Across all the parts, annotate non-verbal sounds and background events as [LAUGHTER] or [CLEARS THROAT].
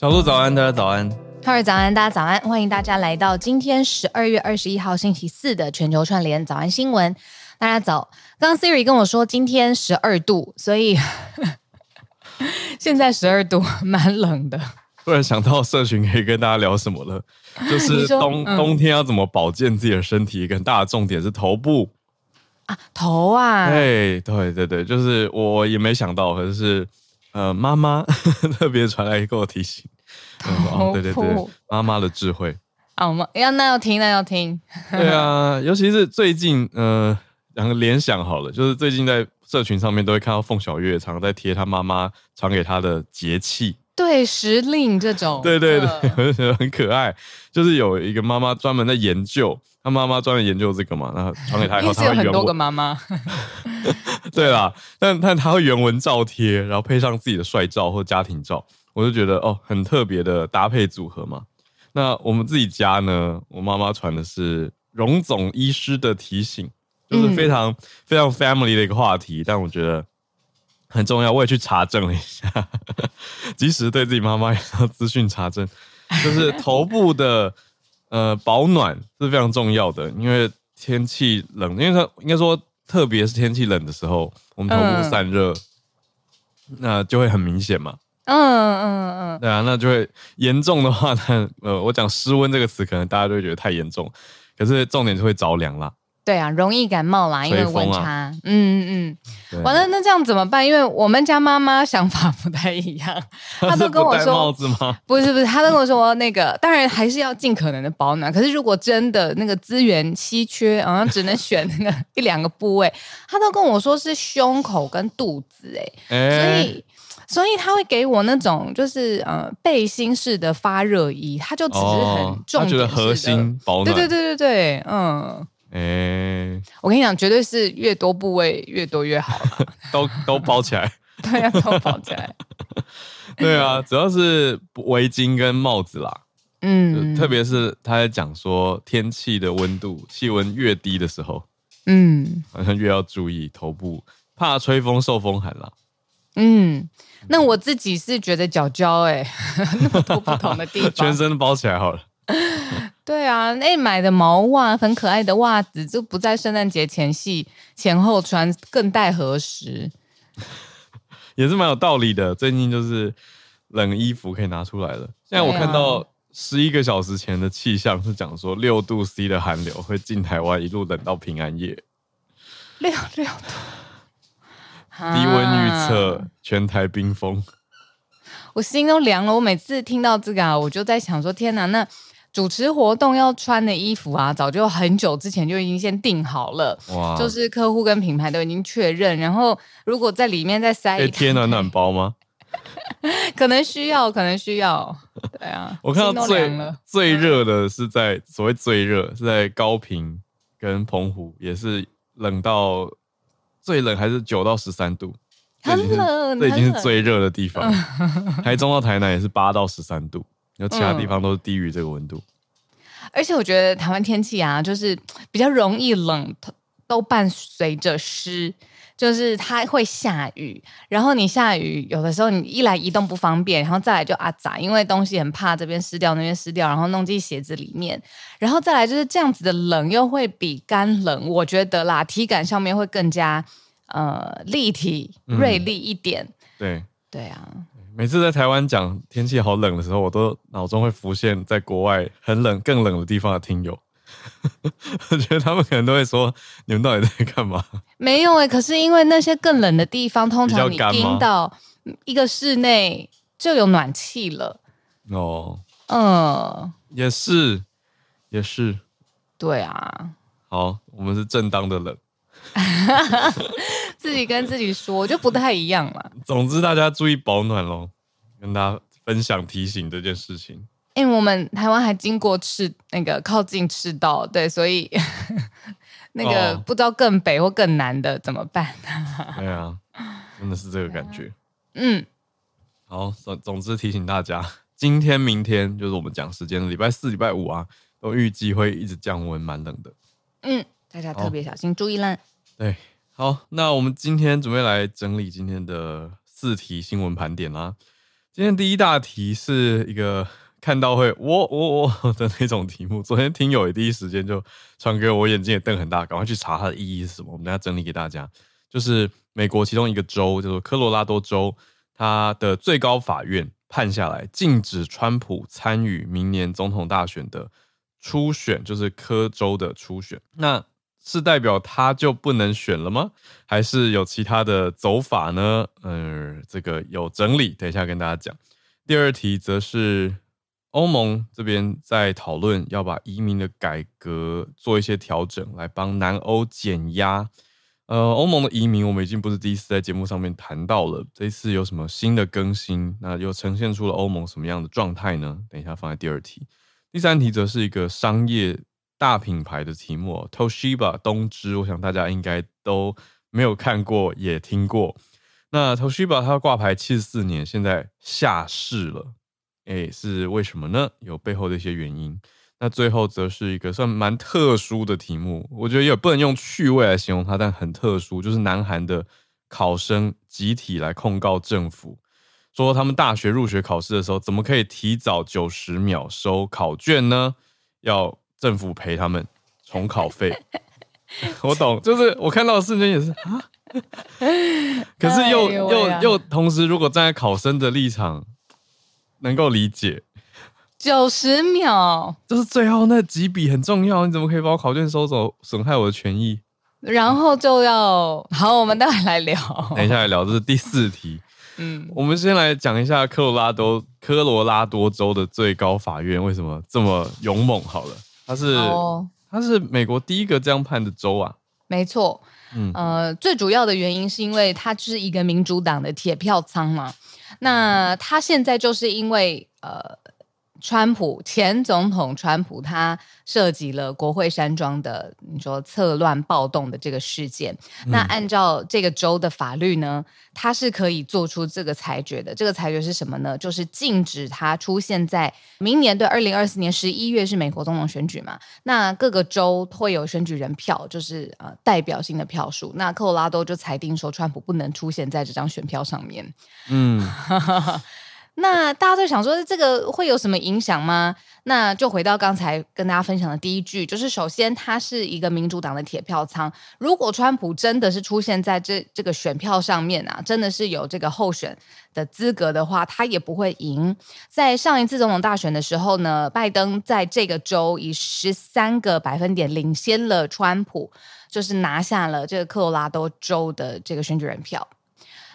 小鹿早安，大家早安。哈尔早安，大家早安。欢迎大家来到今天十二月二十一号星期四的全球串联早安新闻。大家早。刚刚 Siri 跟我说今天十二度，所以 [LAUGHS] 现在十二度，蛮冷的。突然想到社群可以跟大家聊什么了，就是冬、嗯、冬天要怎么保健自己的身体，一个很大的重点是头部啊，头啊。对对对对，就是我也没想到，可是。呃，妈妈 [LAUGHS] 特别传来给我提醒，哦，对对对，妈妈的智慧。啊，我们要那要听，那要听，对啊，尤其是最近，呃，两个联想好了，就是最近在社群上面都会看到凤小月常在贴她妈妈传给她的节气，对时令这种，对对对，我就觉得很可爱，就是有一个妈妈专门在研究，他妈妈专门研究这个嘛，然后传给他以后，他会有很多个妈妈。对啦，但但他会原文照贴，然后配上自己的帅照或家庭照，我就觉得哦，很特别的搭配组合嘛。那我们自己家呢，我妈妈传的是荣总医师的提醒，就是非常、嗯、非常 family 的一个话题，但我觉得很重要。我也去查证了一下，[LAUGHS] 即使对自己妈妈也要资讯查证，就是头部的呃保暖是非常重要的，因为天气冷，因为它应该说。特别是天气冷的时候，我们头部散热，嗯、那就会很明显嘛。嗯嗯嗯，对啊，那就会严重的话那，呃，我讲失温这个词，可能大家都会觉得太严重，可是重点就会着凉啦。对啊，容易感冒啦，因为温差。啊、嗯嗯嗯，完了，那这样怎么办？因为我们家妈妈想法不太一样，她都跟我说，帽子吗？不是不是，她都跟我说那个，当然还是要尽可能的保暖。可是如果真的那个资源稀缺，好像只能选那个一两个部位，她都跟我说是胸口跟肚子，哎、欸，所以所以他会给我那种就是呃背心式的发热衣，他就只是很重，她觉得核心保暖，对对对对对，嗯。哎、欸，我跟你讲，绝对是越多部位越多越好 [LAUGHS] 都都包起来，[LAUGHS] 对啊，都包起来。[LAUGHS] 对啊，主要是围巾跟帽子啦。嗯，特别是他在讲说天气的温度，气温越低的时候，嗯，好像越要注意头部，怕吹风受风寒啦。嗯，那我自己是觉得脚脚哎，那么多不同的地方，全身包起来好了。[LAUGHS] 对啊，那买的毛袜很可爱的袜子，就不在圣诞节前夕前后穿，更待何时？[LAUGHS] 也是蛮有道理的。最近就是冷衣服可以拿出来了。现在我看到十一个小时前的气象是讲说六度 C 的寒流会进台湾，一路冷到平安夜。六六度，[LAUGHS] 低温预测全台冰封，我心都凉了。我每次听到这个啊，我就在想说：天哪，那。主持活动要穿的衣服啊，早就很久之前就已经先定好了。哇！就是客户跟品牌都已经确认，然后如果在里面再塞一贴暖暖包吗？[LAUGHS] 可能需要，可能需要。对啊，我看到最最热的是在所谓最热是在高平跟澎湖，也是冷到最冷还是九到十三度，很冷，这已经是最热的地方。[LAUGHS] 台中到台南也是八到十三度。有其他地方都是低于这个温度，而且我觉得台湾天气啊，就是比较容易冷，都伴随着湿，就是它会下雨，然后你下雨有的时候你一来移动不方便，然后再来就阿杂，因为东西很怕这边湿掉那边湿掉，然后弄进鞋子里面，然后再来就是这样子的冷又会比干冷，我觉得啦，体感上面会更加呃立体。锐利一点，嗯、对对啊。每次在台湾讲天气好冷的时候，我都脑中会浮现在国外很冷、更冷的地方的听友。[LAUGHS] 我觉得他们可能都会说：“你们到底在干嘛？”没有哎、欸，可是因为那些更冷的地方，通常你听到一个室内就有暖气了。哦，嗯，也是，也是，对啊。好，我们是正当的冷。[LAUGHS] 自己跟自己说就不太一样了。总之，大家注意保暖喽，跟大家分享提醒这件事情。因为我们台湾还经过赤那个靠近赤道，对，所以 [LAUGHS] 那个不知道更北或更南的怎么办？哦、对啊，真的是这个感觉。[LAUGHS] 嗯，好，总总之提醒大家，今天、明天就是我们讲时间的礼拜四、礼拜五啊，都预计会一直降温，蛮冷的。嗯，大家特别小心，注意啦。对，好，那我们今天准备来整理今天的四题新闻盘点啦。今天第一大题是一个看到会喔喔喔的那种题目。昨天听友也第一时间就传给，我眼睛也瞪很大，赶快去查它的意义是什么。我们等下整理给大家。就是美国其中一个州叫做科罗拉多州，它的最高法院判下来，禁止川普参与明年总统大选的初选，就是科州的初选。那是代表他就不能选了吗？还是有其他的走法呢？嗯、呃，这个有整理，等一下跟大家讲。第二题则是欧盟这边在讨论要把移民的改革做一些调整，来帮南欧减压。呃，欧盟的移民我们已经不是第一次在节目上面谈到了，这次有什么新的更新？那又呈现出了欧盟什么样的状态呢？等一下放在第二题。第三题则是一个商业。大品牌的题目，Toshiba 东芝，我想大家应该都没有看过，也听过。那 Toshiba 它挂牌七十四年，现在下市了，诶，是为什么呢？有背后的一些原因。那最后则是一个算蛮特殊的题目，我觉得也不能用趣味来形容它，但很特殊，就是南韩的考生集体来控告政府，说他们大学入学考试的时候，怎么可以提早九十秒收考卷呢？要政府赔他们重考费，[LAUGHS] 我懂，就是我看到的瞬间也是啊，[LAUGHS] 可是又、哎、又又同时，如果站在考生的立场，能够理解，九十秒就是最后那几笔很重要，你怎么可以把我考卷收走，损害我的权益？然后就要好，我们待会来聊，等一下来聊，这是第四题。嗯，我们先来讲一下科罗拉多科罗拉多州的最高法院为什么这么勇猛？好了。他是，他是美国第一个这样判的州啊，没错，嗯，呃，最主要的原因是因为他就是一个民主党的铁票仓嘛，那他现在就是因为呃。川普前总统川普，他涉及了国会山庄的你说策乱暴动的这个事件。嗯、那按照这个州的法律呢，他是可以做出这个裁决的。这个裁决是什么呢？就是禁止他出现在明年，对，二零二四年十一月是美国总统选举嘛。那各个州会有选举人票，就是呃代表性的票数。那科罗拉多就裁定说，川普不能出现在这张选票上面。嗯。[LAUGHS] 那大家都想说，这个会有什么影响吗？那就回到刚才跟大家分享的第一句，就是首先它是一个民主党的铁票仓。如果川普真的是出现在这这个选票上面啊，真的是有这个候选的资格的话，他也不会赢。在上一次总统大选的时候呢，拜登在这个州以十三个百分点领先了川普，就是拿下了这个科罗拉多州的这个选举人票。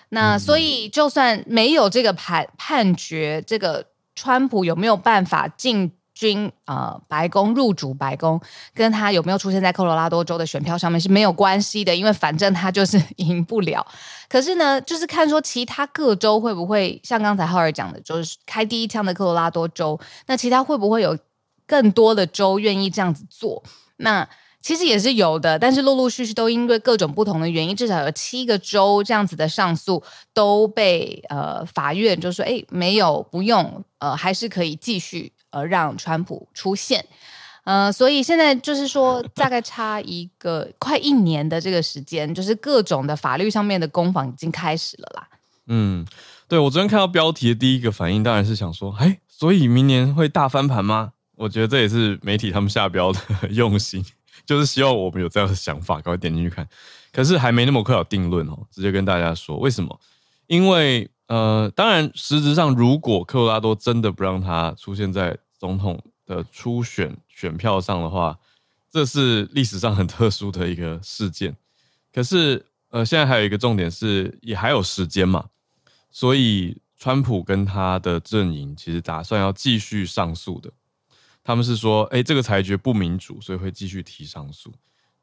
那所以，就算没有这个判判决，这个川普有没有办法进军呃白宫入主白宫，跟他有没有出现在科罗拉多州的选票上面是没有关系的，因为反正他就是 [LAUGHS] 赢不了。可是呢，就是看说其他各州会不会像刚才浩尔讲的，就是开第一枪的科罗拉多州，那其他会不会有更多的州愿意这样子做？那。其实也是有的，但是陆陆续续都因为各种不同的原因，至少有七个州这样子的上诉都被呃法院就说，哎，没有不用，呃，还是可以继续呃让川普出现，呃，所以现在就是说大概差一个快一年的这个时间，就是各种的法律上面的攻防已经开始了啦。嗯，对，我昨天看到标题的第一个反应当然是想说，哎，所以明年会大翻盘吗？我觉得这也是媒体他们下标的 [LAUGHS] 用心。就是希望我们有这样的想法，赶快点进去看。可是还没那么快有定论哦，直接跟大家说为什么？因为呃，当然实质上，如果科罗拉多真的不让他出现在总统的初选选票上的话，这是历史上很特殊的一个事件。可是呃，现在还有一个重点是，也还有时间嘛，所以川普跟他的阵营其实打算要继续上诉的。他们是说，哎，这个裁决不民主，所以会继续提上诉。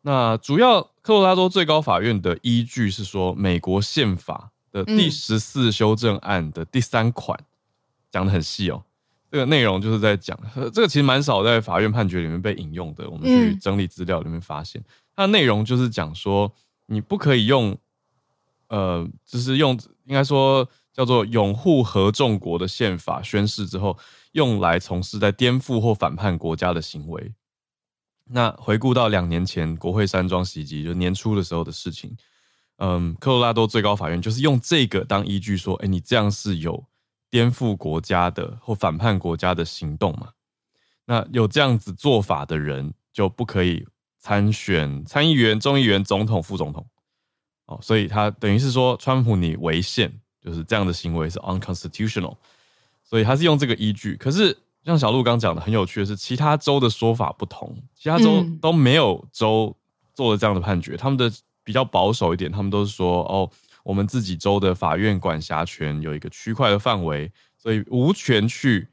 那主要科罗拉多最高法院的依据是说，美国宪法的第十四修正案的第三款，讲得很细哦。这个内容就是在讲，这个其实蛮少在法院判决里面被引用的。我们去整理资料里面发现，它的内容就是讲说，你不可以用，呃，就是用应该说叫做拥护合众国的宪法宣誓之后。用来从事在颠覆或反叛国家的行为。那回顾到两年前国会山庄袭击，就年初的时候的事情。嗯，科罗拉多最高法院就是用这个当依据说，哎，你这样是有颠覆国家的或反叛国家的行动嘛。那有这样子做法的人就不可以参选参议员、众议员、总统、副总统。哦，所以他等于是说，川普你违宪，就是这样的行为是 unconstitutional。所以他是用这个依据。可是像小鹿刚讲的，很有趣的是，其他州的说法不同，其他州都没有州做了这样的判决，他们的比较保守一点，他们都是说，哦，我们自己州的法院管辖权有一个区块的范围，所以无权去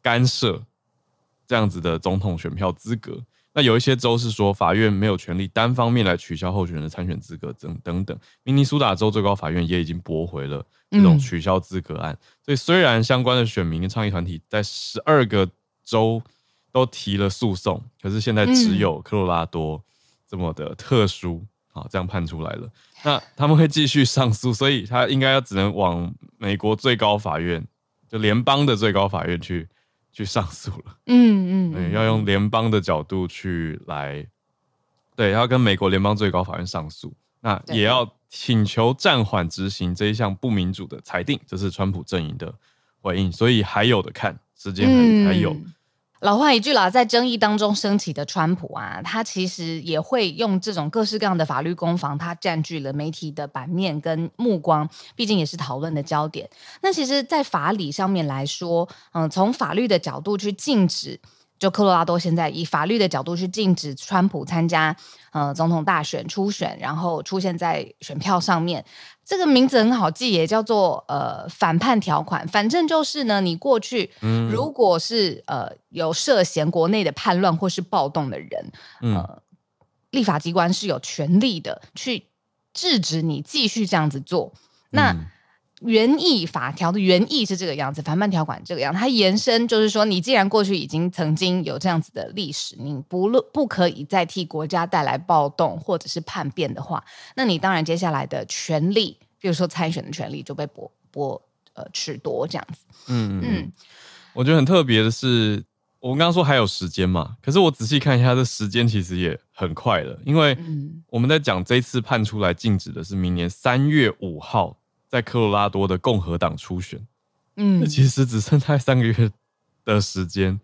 干涉。这样子的总统选票资格，那有一些州是说法院没有权利单方面来取消候选人的参选资格，等等等。明尼苏达州最高法院也已经驳回了这种取消资格案。嗯、所以虽然相关的选民跟倡议团体在十二个州都提了诉讼，可是现在只有科罗拉多这么的特殊，好、嗯、这样判出来了。那他们会继续上诉，所以他应该要只能往美国最高法院，就联邦的最高法院去。去上诉了，嗯嗯，对，要用联邦的角度去来，对，要跟美国联邦最高法院上诉，那也要请求暂缓执行这一项不民主的裁定，这是川普阵营的回应，所以还有的看，时间还还有。老话一句啦，在争议当中升起的川普啊，他其实也会用这种各式各样的法律攻防，他占据了媒体的版面跟目光，毕竟也是讨论的焦点。那其实，在法理上面来说，嗯、从法律的角度去禁止。就科罗拉多现在以法律的角度去禁止川普参加呃总统大选初选，然后出现在选票上面。这个名字很好记，也叫做呃反叛条款。反正就是呢，你过去如果是呃有涉嫌国内的叛乱或是暴动的人，呃，立法机关是有权利的去制止你继续这样子做。那原意法条的原意是这个样子，反叛条款这个样子，它延伸就是说，你既然过去已经曾经有这样子的历史，你不论不可以再替国家带来暴动或者是叛变的话，那你当然接下来的权利，比如说参选的权利就被剥剥呃褫夺这样子。嗯嗯，我觉得很特别的是，我们刚刚说还有时间嘛，可是我仔细看一下，这时间其实也很快了，因为我们在讲这次判出来禁止的是明年三月五号。在科罗拉多的共和党初选，嗯，其实只剩下三个月的时间，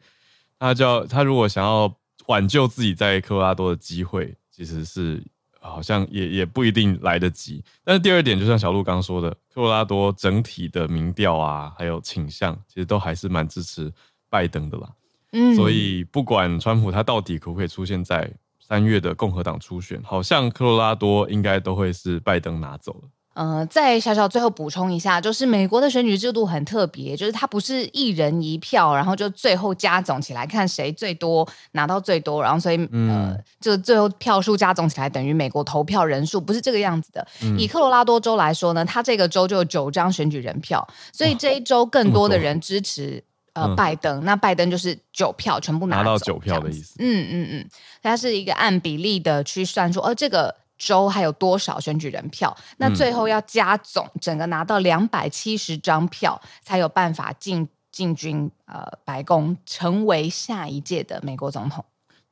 他叫他如果想要挽救自己在科罗拉多的机会，其实是好像也也不一定来得及。但是第二点，就像小鹿刚刚说的，科罗拉多整体的民调啊，还有倾向，其实都还是蛮支持拜登的啦。嗯，所以不管川普他到底可不可以出现在三月的共和党初选，好像科罗拉多应该都会是拜登拿走了。呃，再小小最后补充一下，就是美国的选举制度很特别，就是它不是一人一票，然后就最后加总起来看谁最多拿到最多，然后所以、嗯、呃，就最后票数加总起来等于美国投票人数，不是这个样子的。嗯、以科罗拉多州来说呢，它这个州就有九张选举人票，所以这一周更多的人支持呃拜登，嗯、那拜登就是九票全部拿，拿到九票的意思。嗯嗯嗯，它是一个按比例的去算出，呃这个。州还有多少选举人票？那最后要加总，整个拿到两百七十张票，才有办法进进军呃白宫，成为下一届的美国总统。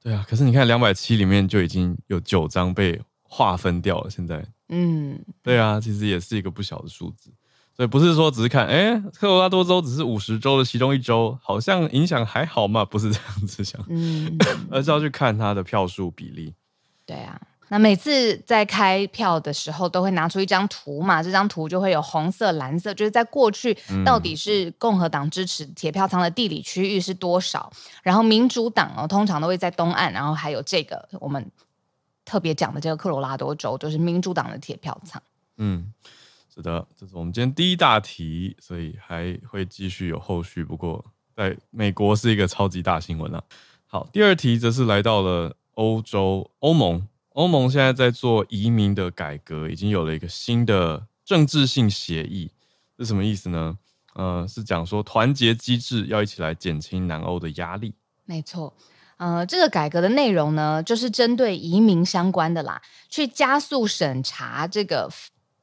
对啊，可是你看两百七里面就已经有九张被划分掉了。现在，嗯，对啊，其实也是一个不小的数字。所以不是说只是看，哎，科罗拉多州只是五十州的其中一州，好像影响还好嘛？不是这样子想，嗯，[LAUGHS] 而是要去看它的票数比例。对啊。那每次在开票的时候，都会拿出一张图嘛，这张图就会有红色、蓝色，就是在过去到底是共和党支持铁票仓的地理区域是多少，然后民主党哦，通常都会在东岸，然后还有这个我们特别讲的这个科罗拉多州，就是民主党的铁票仓。嗯，是的，这是我们今天第一大题，所以还会继续有后续。不过在美国是一个超级大新闻了。好，第二题则是来到了欧洲欧盟。欧盟现在在做移民的改革，已经有了一个新的政治性协议，是什么意思呢？呃，是讲说团结机制要一起来减轻南欧的压力。没错，呃，这个改革的内容呢，就是针对移民相关的啦，去加速审查这个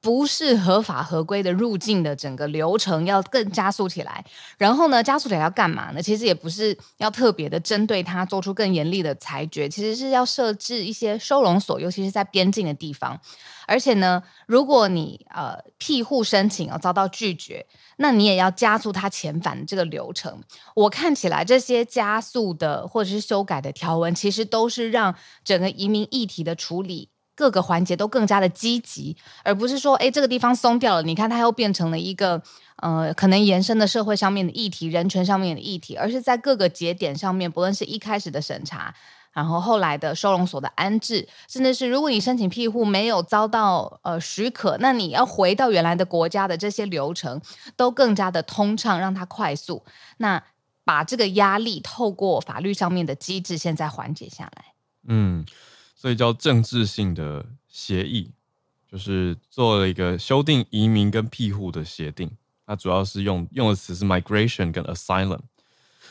不是合法合规的入境的整个流程要更加速起来。然后呢，加速起来要干嘛呢？其实也不是要特别的针对他做出更严厉的裁决，其实是要设置一些收容所，尤其是在边境的地方。而且呢，如果你呃庇护申请要遭到拒绝，那你也要加速他遣返这个流程。我看起来这些加速的或者是修改的条文，其实都是让整个移民议题的处理各个环节都更加的积极，而不是说，哎，这个地方松掉了，你看它又变成了一个呃可能延伸的社会上面的议题、人权上面的议题，而是在各个节点上面，不论是一开始的审查。然后后来的收容所的安置，甚至是如果你申请庇护没有遭到呃许可，那你要回到原来的国家的这些流程都更加的通畅，让它快速。那把这个压力透过法律上面的机制，现在缓解下来。嗯，所以叫政治性的协议，就是做了一个修订移民跟庇护的协定。它主要是用用的词是 migration 跟 asylum。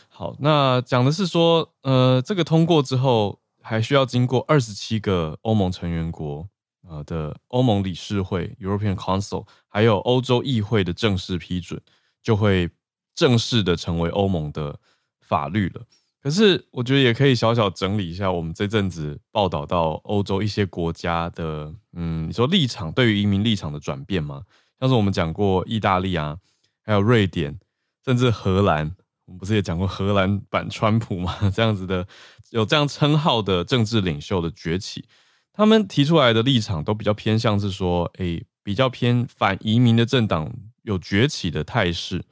好，那讲的是说，呃，这个通过之后，还需要经过二十七个欧盟成员国，呃的欧盟理事会 （European Council） 还有欧洲议会的正式批准，就会正式的成为欧盟的法律了。可是，我觉得也可以小小整理一下我们这阵子报道到欧洲一些国家的，嗯，你说立场对于移民立场的转变吗？像是我们讲过意大利啊，还有瑞典，甚至荷兰。我们不是也讲过荷兰版川普吗？[LAUGHS] 这样子的有这样称号的政治领袖的崛起，他们提出来的立场都比较偏向是说，诶，比较偏反移民的政党有崛起的态势。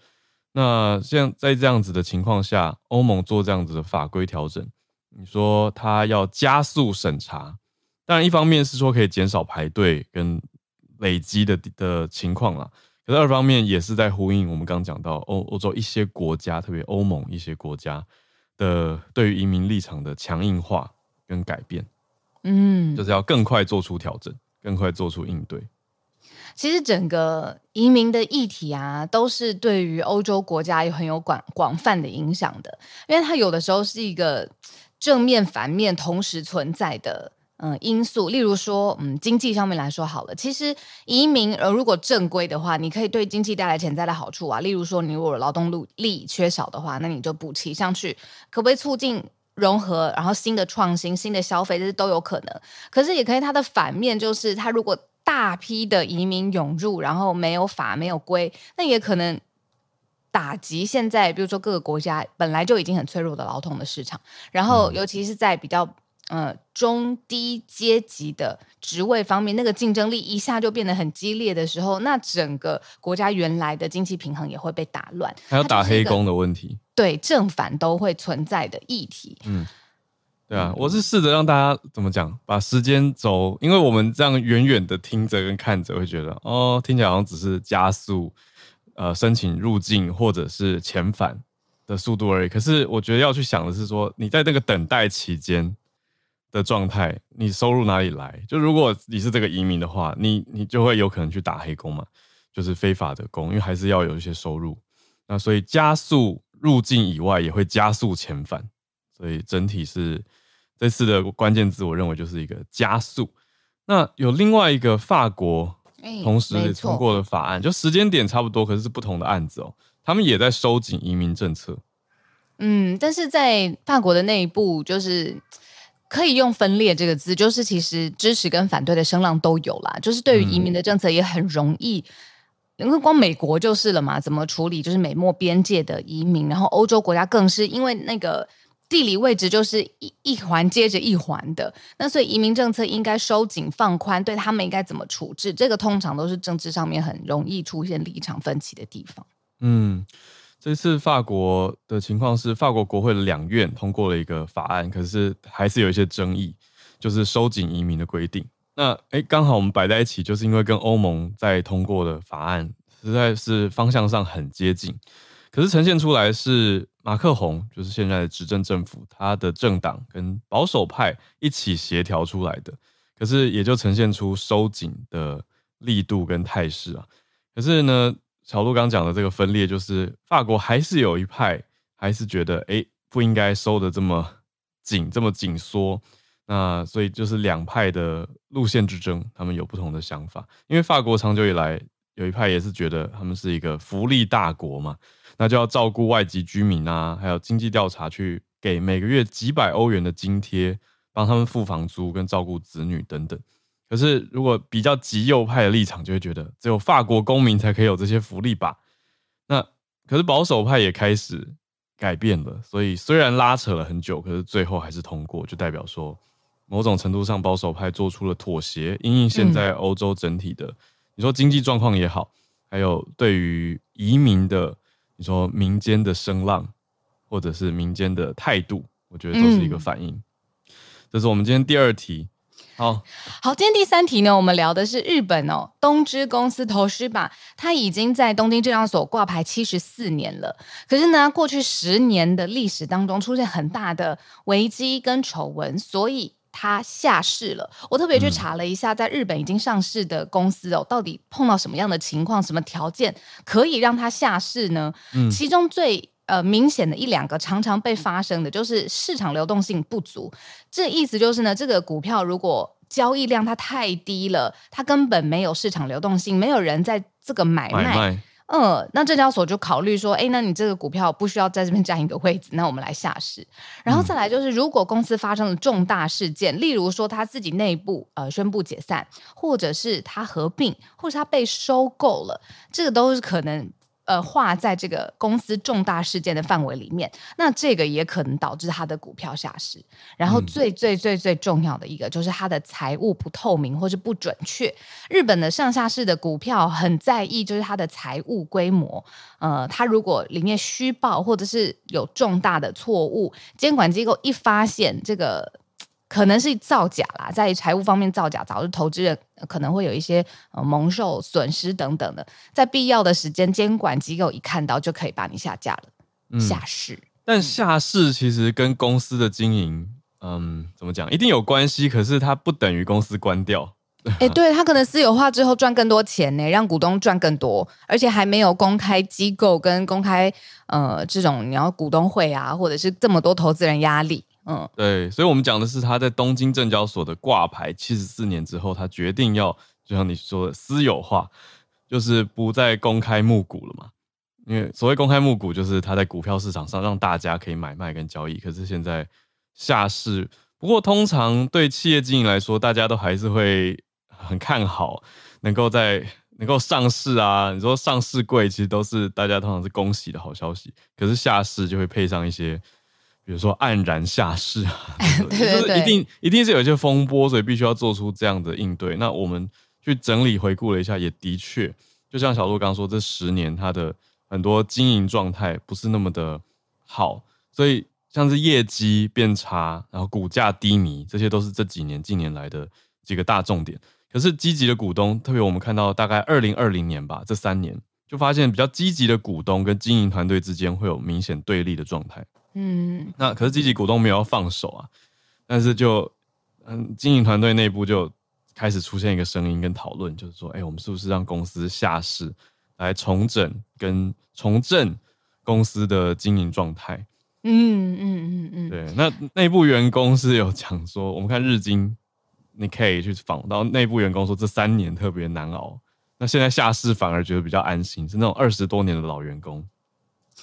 那像在这样子的情况下，欧盟做这样子的法规调整，你说他要加速审查，当然一方面是说可以减少排队跟累积的的情况啦。可是二方面也是在呼应我们刚刚讲到欧欧洲一些国家，特别欧盟一些国家的对于移民立场的强硬化跟改变，嗯，就是要更快做出调整，更快做出应对。其实整个移民的议题啊，都是对于欧洲国家有很有广广泛的影响的，因为它有的时候是一个正面反面同时存在的。嗯，因素，例如说，嗯，经济上面来说好了，其实移民呃，如果正规的话，你可以对经济带来潜在的好处啊。例如说，你如果劳动力缺少的话，那你就补齐上去，可不可以促进融合，然后新的创新、新的消费，这都有可能。可是也可以，它的反面就是，它如果大批的移民涌入，然后没有法、没有规，那也可能打击现在，比如说各个国家本来就已经很脆弱的劳动的市场，然后尤其是在比较。呃，中低阶级的职位方面，那个竞争力一下就变得很激烈的时候，那整个国家原来的经济平衡也会被打乱，还有打黑工的问题，对，正反都会存在的议题。嗯，对啊，我是试着让大家怎么讲，把时间轴，因为我们这样远远的听着跟看着，会觉得哦，听起来好像只是加速呃申请入境或者是遣返的速度而已。可是我觉得要去想的是说，你在那个等待期间。的状态，你收入哪里来？就如果你是这个移民的话，你你就会有可能去打黑工嘛，就是非法的工，因为还是要有一些收入。那所以加速入境以外，也会加速遣返。所以整体是这次的关键字，我认为就是一个加速。那有另外一个法国，同时也通过了法案，就时间点差不多，可是是不同的案子哦。他们也在收紧移民政策。嗯，但是在法国的内部，就是。可以用分裂这个字，就是其实支持跟反对的声浪都有啦。就是对于移民的政策也很容易，因为光美国就是了嘛，怎么处理就是美墨边界的移民，然后欧洲国家更是因为那个地理位置就是一一环接着一环的，那所以移民政策应该收紧放宽，对他们应该怎么处置，这个通常都是政治上面很容易出现立场分歧的地方。嗯。这次法国的情况是，法国国会的两院通过了一个法案，可是还是有一些争议，就是收紧移民的规定。那诶，刚好我们摆在一起，就是因为跟欧盟在通过的法案实在是方向上很接近，可是呈现出来是马克宏，就是现在的执政政府，他的政党跟保守派一起协调出来的，可是也就呈现出收紧的力度跟态势啊。可是呢，小路刚讲的这个分裂，就是法国还是有一派还是觉得，哎，不应该收得这么紧，这么紧缩。那所以就是两派的路线之争，他们有不同的想法。因为法国长久以来有一派也是觉得他们是一个福利大国嘛，那就要照顾外籍居民啊，还有经济调查去给每个月几百欧元的津贴，帮他们付房租跟照顾子女等等。可是如果比较极右派的立场，就会觉得只有法国公民才可以有这些福利吧？那可是保守派也开始改变了，所以虽然拉扯了很久，可是最后还是通过，就代表说。某种程度上，保守派做出了妥协，因应现在欧洲整体的，嗯、你说经济状况也好，还有对于移民的，你说民间的声浪，或者是民间的态度，我觉得都是一个反应。嗯、这是我们今天第二题。好，好，今天第三题呢，我们聊的是日本哦，东芝公司投师吧，它已经在东京证交所挂牌七十四年了。可是呢，过去十年的历史当中，出现很大的危机跟丑闻，所以。它下市了，我特别去查了一下，在日本已经上市的公司哦，到底碰到什么样的情况、什么条件可以让它下市呢？嗯，其中最呃明显的一两个，常常被发生的就是市场流动性不足。这意思就是呢，这个股票如果交易量它太低了，它根本没有市场流动性，没有人在这个买卖。买卖嗯，那证交所就考虑说，哎，那你这个股票不需要在这边占一个位置，那我们来下市。然后再来就是，如果公司发生了重大事件，例如说他自己内部呃宣布解散，或者是他合并，或者他被收购了，这个都是可能。呃，划在这个公司重大事件的范围里面，那这个也可能导致它的股票下市。然后最最最最重要的一个就是它的财务不透明或是不准确。日本的上下市的股票很在意，就是它的财务规模。呃，它如果里面虚报或者是有重大的错误，监管机构一发现这个。可能是造假啦，在财务方面造假，导致投资人可能会有一些呃蒙受损失等等的，在必要的时间，监管机构一看到就可以把你下架了，嗯、下市。但下市其实跟公司的经营，嗯，怎么讲，一定有关系。可是它不等于公司关掉。哎、欸，对，它可能私有化之后赚更多钱呢，让股东赚更多，而且还没有公开机构跟公开呃这种你要股东会啊，或者是这么多投资人压力。嗯，对，所以，我们讲的是他在东京证交所的挂牌七十四年之后，他决定要，就像你说的私有化，就是不再公开募股了嘛。因为所谓公开募股，就是他在股票市场上让大家可以买卖跟交易。可是现在下市，不过通常对企业经营来说，大家都还是会很看好，能够在能够上市啊。你说上市贵，其实都是大家通常是恭喜的好消息。可是下市就会配上一些。比如说黯然下市啊，[LAUGHS] 对对对，就是一定一定是有一些风波，所以必须要做出这样的应对。那我们去整理回顾了一下，也的确，就像小鹿刚刚说，这十年它的很多经营状态不是那么的好，所以像是业绩变差，然后股价低迷，这些都是这几年近年来的几个大重点。可是积极的股东，特别我们看到大概二零二零年吧，这三年就发现比较积极的股东跟经营团队之间会有明显对立的状态。嗯，那可是积极股东没有要放手啊，但是就嗯，经营团队内部就开始出现一个声音跟讨论，就是说，哎、欸，我们是不是让公司下市来重整跟重振公司的经营状态？嗯嗯嗯嗯，对。那内部员工是有讲说，我们看日经，你可以去访到内部员工说，这三年特别难熬。那现在下市反而觉得比较安心，是那种二十多年的老员工。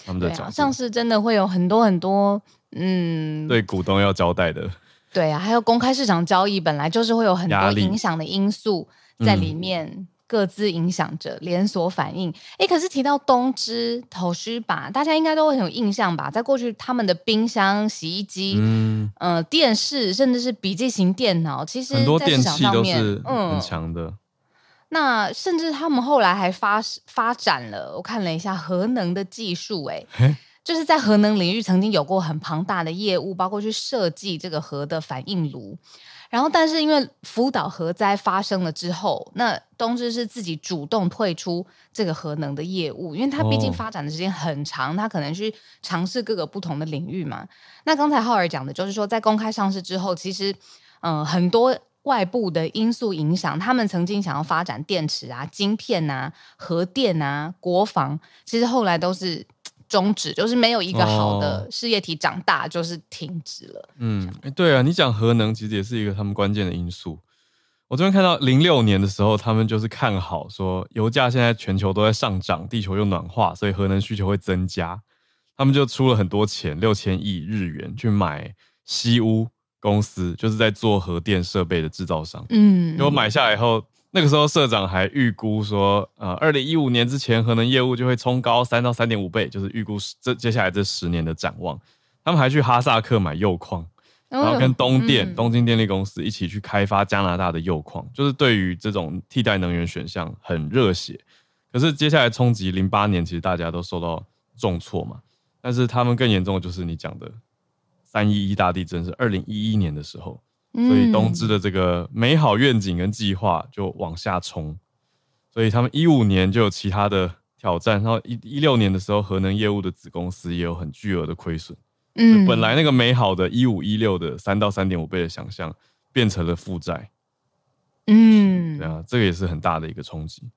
他们的讲、啊，上市真的会有很多很多，嗯，对股东要交代的，对啊，还有公开市场交易本来就是会有很多影响的因素在里面，各自影响着连锁反应。哎、嗯，可是提到东芝、头须吧，大家应该都会很有印象吧？在过去，他们的冰箱、洗衣机、嗯、呃、电视，甚至是笔记型电脑，其实很多电器都是很强的。嗯那甚至他们后来还发发展了，我看了一下核能的技术，哎，[LAUGHS] 就是在核能领域曾经有过很庞大的业务，包括去设计这个核的反应炉。然后，但是因为福岛核灾发生了之后，那东芝是自己主动退出这个核能的业务，因为它毕竟发展的时间很长，它可能去尝试各个不同的领域嘛。那刚才浩尔讲的就是说，在公开上市之后，其实嗯、呃、很多。外部的因素影响，他们曾经想要发展电池啊、晶片啊、核电啊、国防，其实后来都是终止，就是没有一个好的事业体长大，就是停止了。嗯，对啊，你讲核能其实也是一个他们关键的因素。我这边看到零六年的时候，他们就是看好说油价现在全球都在上涨，地球又暖化，所以核能需求会增加。他们就出了很多钱，六千亿日元去买西屋公司，就是在做核电设备的制造商。嗯，结果买下来以后，那个时候社长还预估说，呃，二零一五年之前核能业务就会冲高三到三点五倍，就是预估这接下来这十年的展望。他们还去哈萨克买铀矿。然后跟东电、嗯、东京电力公司一起去开发加拿大的铀矿，就是对于这种替代能源选项很热血。可是接下来冲击零八年，其实大家都受到重挫嘛。但是他们更严重的就是你讲的三一一大地震是二零一一年的时候，所以东芝的这个美好愿景跟计划就往下冲。所以他们一五年就有其他的挑战，然后一一六年的时候，核能业务的子公司也有很巨额的亏损。嗯，本来那个美好的一五一六的三到三点五倍的想象，变成了负债。嗯，对啊，这个也是很大的一个冲击。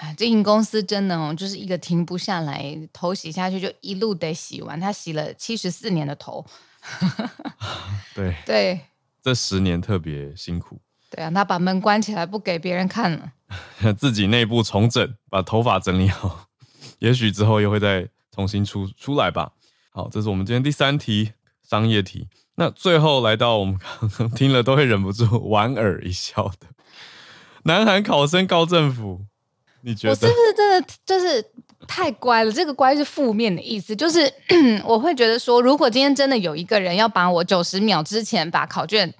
啊，经营公司真的哦，就是一个停不下来，头洗下去就一路得洗完。他洗了七十四年的头。[LAUGHS] 对对，这十年特别辛苦。对啊，他把门关起来不给别人看了，[LAUGHS] 自己内部重整，把头发整理好，[LAUGHS] 也许之后又会再重新出出来吧。好，这是我们今天第三题商业题。那最后来到我们刚刚听了都会忍不住莞尔一笑的，南韩考生告政府，你觉得我是不是真的就是太乖了？这个乖是负面的意思，就是 [CLEARS THROAT] 我会觉得说，如果今天真的有一个人要把我九十秒之前把考卷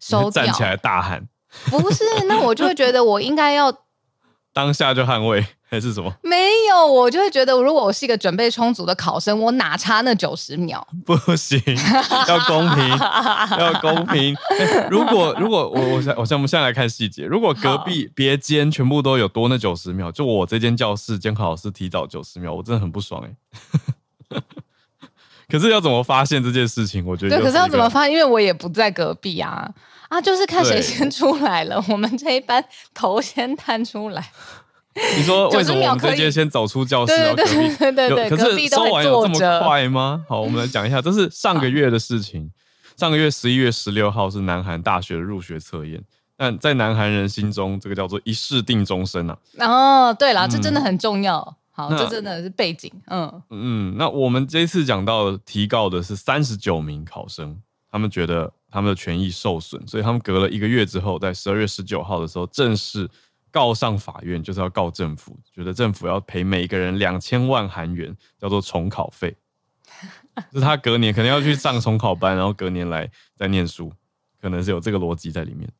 收掉，站起来大喊，不是，那我就会觉得我应该要 [LAUGHS] 当下就捍卫。还是什么？没有，我就会觉得，如果我是一个准备充足的考生，我哪差那九十秒？[LAUGHS] 不行，要公平，要公平。欸、如果如果我我想我想我们现在来看细节，如果隔壁别间全部都有多那九十秒，就我这间教室监考老师提早九十秒，我真的很不爽哎、欸。[LAUGHS] 可是要怎么发现这件事情？我觉得对，可是要怎么发现？因为我也不在隔壁啊啊，就是看谁先出来了，我们这一班头先探出来。[LAUGHS] 你说为什么我们直接先走出教室？然后隔壁对对对，可是收完有这么快吗？好，我们来讲一下，这是上个月的事情。上个月十一月十六号是南韩大学的入学测验，但在南韩人心中，这个叫做一试定终身啊。哦，对了，这真的很重要。好，这真的是背景。嗯嗯，那我们这一次讲到提告的是三十九名考生，他们觉得他们的权益受损，所以他们隔了一个月之后，在十二月十九号的时候正式。告上法院就是要告政府，觉得政府要赔每一个人两千万韩元，叫做重考费。[LAUGHS] 就是他隔年可能要去上重考班，然后隔年来再念书，可能是有这个逻辑在里面。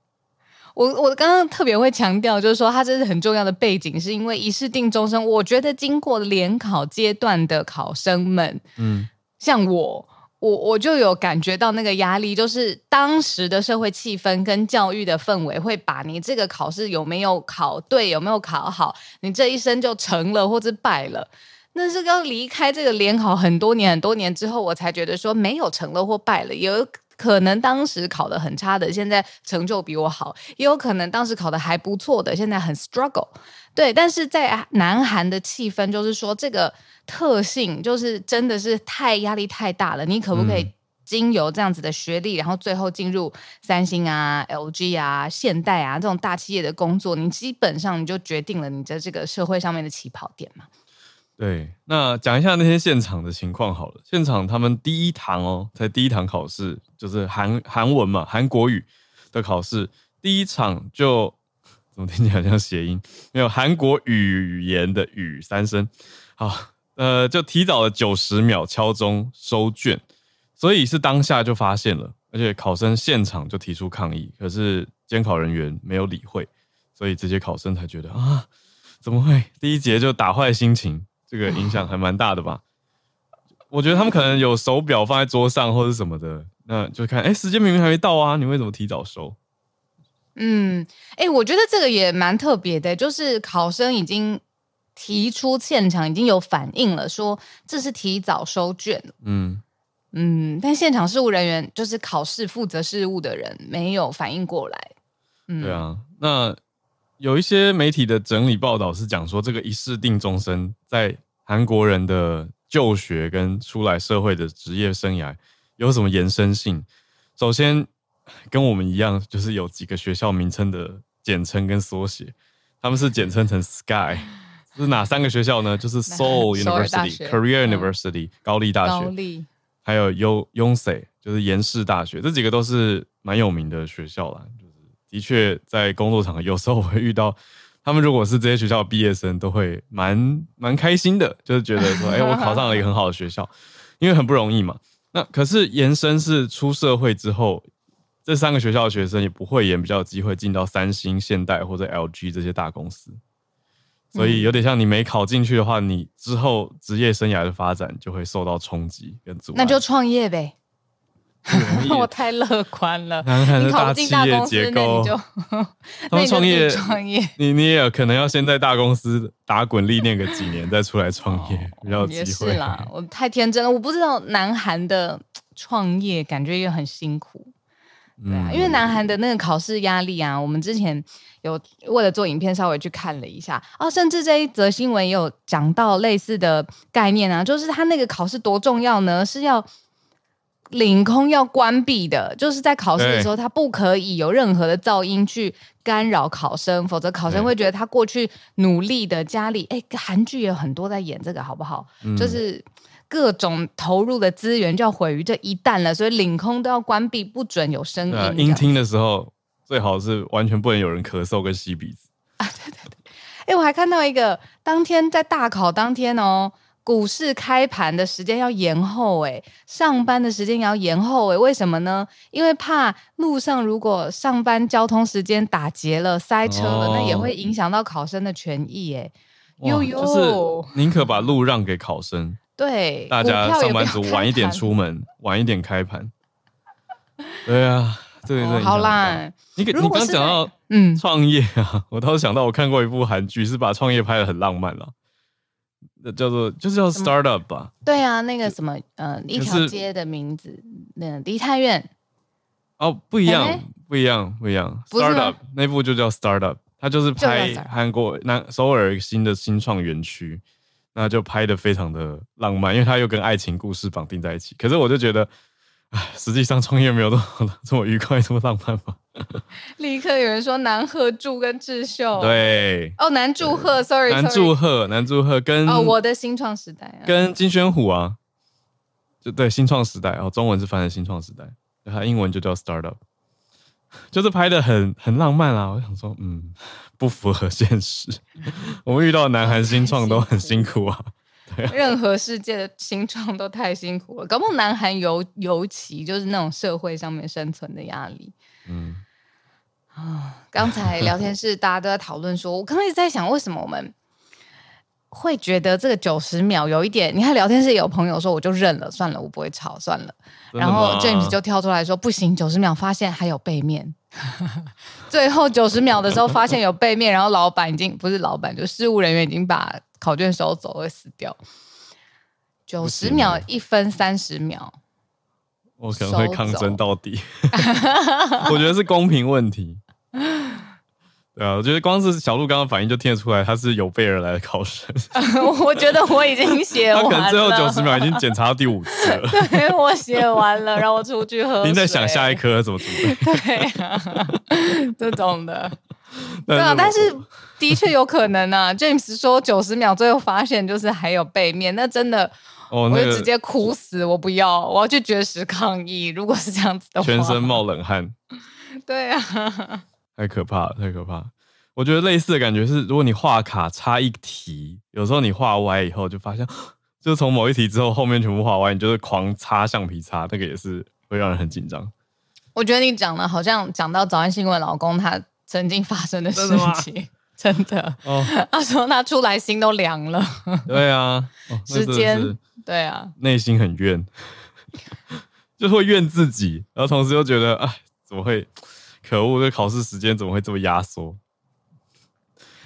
我我刚刚特别会强调，就是说他这是很重要的背景，是因为一试定终身。我觉得经过联考阶段的考生们，嗯，像我。我我就有感觉到那个压力，就是当时的社会气氛跟教育的氛围，会把你这个考试有没有考对，有没有考好，你这一生就成了或者败了。那是要离开这个联考很多年很多年之后，我才觉得说没有成了或败了，有可能当时考得很差的，现在成就比我好，也有可能当时考得还不错的，现在很 struggle。对，但是在南韩的气氛就是说，这个特性就是真的是太压力太大了。你可不可以经由这样子的学历，嗯、然后最后进入三星啊、LG 啊、现代啊这种大企业的工作？你基本上你就决定了你在这个社会上面的起跑点嘛。对，那讲一下那些现场的情况好了。现场他们第一堂哦，才第一堂考试，就是韩韩文嘛，韩国语的考试，第一场就。怎么听起来像谐音？没有韩国语言的“语”三声。好，呃，就提早了九十秒敲钟收卷，所以是当下就发现了，而且考生现场就提出抗议，可是监考人员没有理会，所以这些考生才觉得啊，怎么会第一节就打坏心情？这个影响还蛮大的吧？我觉得他们可能有手表放在桌上或者什么的，那就看，哎，时间明明还没到啊，你为什么提早收？嗯，哎、我觉得这个也蛮特别的，就是考生已经提出现场已经有反应了，说这是提早收卷。嗯嗯，但现场事务人员就是考试负责事务的人没有反应过来。嗯，对啊，那有一些媒体的整理报道是讲说，这个一试定终身在韩国人的就学跟出来社会的职业生涯有什么延伸性？首先，跟我们一样，就是有几个学校名称的简称跟缩写，他们是简称成 Sky。是哪三个学校呢？就是 Seoul University、Korea University、高丽大学，还有 Yo Yonsei，就是延世大学。这几个都是蛮有名的学校啦。就是的确，在工作场合，有时候我会遇到他们。如果是这些学校的毕业生，都会蛮蛮开心的，就是觉得说，哎、欸，[LAUGHS] 我考上了一个很好的学校，因为很不容易嘛。那可是延伸是出社会之后，这三个学校的学生也不会也比较有机会进到三星、现代或者 LG 这些大公司。所以有点像你没考进去的话，你之后职业生涯的发展就会受到冲击跟阻碍。那就创业呗。[LAUGHS] 我太乐观了。南韩的大企业结构，[LAUGHS] 你就他们创业创业，你你也有可能要先在大公司打滚历练个几年，再出来创业，比较有机会。也是啦，我太天真了，我不知道南韩的创业感觉也很辛苦。对啊，因为南韩的那个考试压力啊，我们之前有为了做影片稍微去看了一下啊，甚至这一则新闻也有讲到类似的概念啊，就是他那个考试多重要呢？是要领空要关闭的，就是在考试的时候，他不可以有任何的噪音去干扰考生，否则考生会觉得他过去努力的家里。哎，韩剧也有很多在演这个，好不好？嗯、就是。各种投入的资源就要毁于这一旦了，所以领空都要关闭，不准有声音。音听的时候，最好是完全不能有人咳嗽跟吸鼻子 [LAUGHS] 啊！对对对，哎，我还看到一个，当天在大考当天哦，股市开盘的时间要延后，哎，上班的时间也要延后，哎，为什么呢？因为怕路上如果上班交通时间打结了、塞车了，哦、那也会影响到考生的权益，哎，呦呦，就是宁可把路让给考生。对，大家上班族晚一点出门，晚一点开盘。对啊，这个是、哦、好啦。你给你刚讲到嗯创业啊，嗯、我倒是想到我看过一部韩剧，是把创业拍得很浪漫了，叫做就是叫 startup 吧。对啊，那个什么呃一条街的名字，那梨泰院。哦，不一样，不一样，不一样。startup 那部就叫 startup，它就是拍韩国那首尔新的新创园区。那就拍的非常的浪漫，因为它又跟爱情故事绑定在一起。可是我就觉得，唉，实际上创业没有这么这么愉快，这么浪漫吧。立刻有人说南赫柱跟智秀，对，哦，南祝贺，sorry，南祝贺，南祝贺跟哦，我的新创时代啊，跟金宣虎啊，就对，新创时代哦，中文是翻译新创时代，它英文就叫 startup，就是拍的很很浪漫啦。我想说，嗯。不符合现实，[LAUGHS] 我们遇到南韩新创都很辛苦啊。对啊，任何世界的新创都太辛苦了，搞不好南韩尤尤其就是那种社会上面生存的压力。嗯，啊，刚才聊天室大家都在讨论说，我刚才一直在想，为什么我们会觉得这个九十秒有一点？你看聊天室有朋友说，我就认了，算了，我不会吵，算了。然后 James 就跳出来说，不行，九十秒发现还有背面。[LAUGHS] 最后九十秒的时候，发现有背面，然后老板已经不是老板，就事务人员已经把考卷收走，会死掉。九十秒，一分三十秒，我可能会抗争到底。[LAUGHS] 我觉得是公平问题。对啊，我觉得光是小鹿刚刚反应就听得出来，他是有备而来的考生。[LAUGHS] 我觉得我已经写完了，他可能最后九十秒已经检查到第五次了。[LAUGHS] 对，我写完了，让我出去喝。[LAUGHS] 您在想下一科怎么准备？对啊，这种的。对啊，但是的确有可能啊。James 说九十秒，最后发现就是还有背面，那真的，我就直接哭死，我不要，我要去绝食抗议。如果是这样子的话，全身冒冷汗。对啊。太可怕了，太可怕了！我觉得类似的感觉是，如果你画卡差一题，有时候你画歪以后，就发现，[GASPS] 就从某一题之后，后面全部画歪，你就是狂擦橡皮擦，那个也是会让人很紧张。我觉得你讲的好像讲到早安新闻老公他曾经发生的事情，真的，哦，他说他出来心都凉了。对啊，[LAUGHS] 哦、时间对啊，内心很怨，[LAUGHS] 就会怨自己，然后同时又觉得，哎，怎么会？可恶！这考试时间怎么会这么压缩？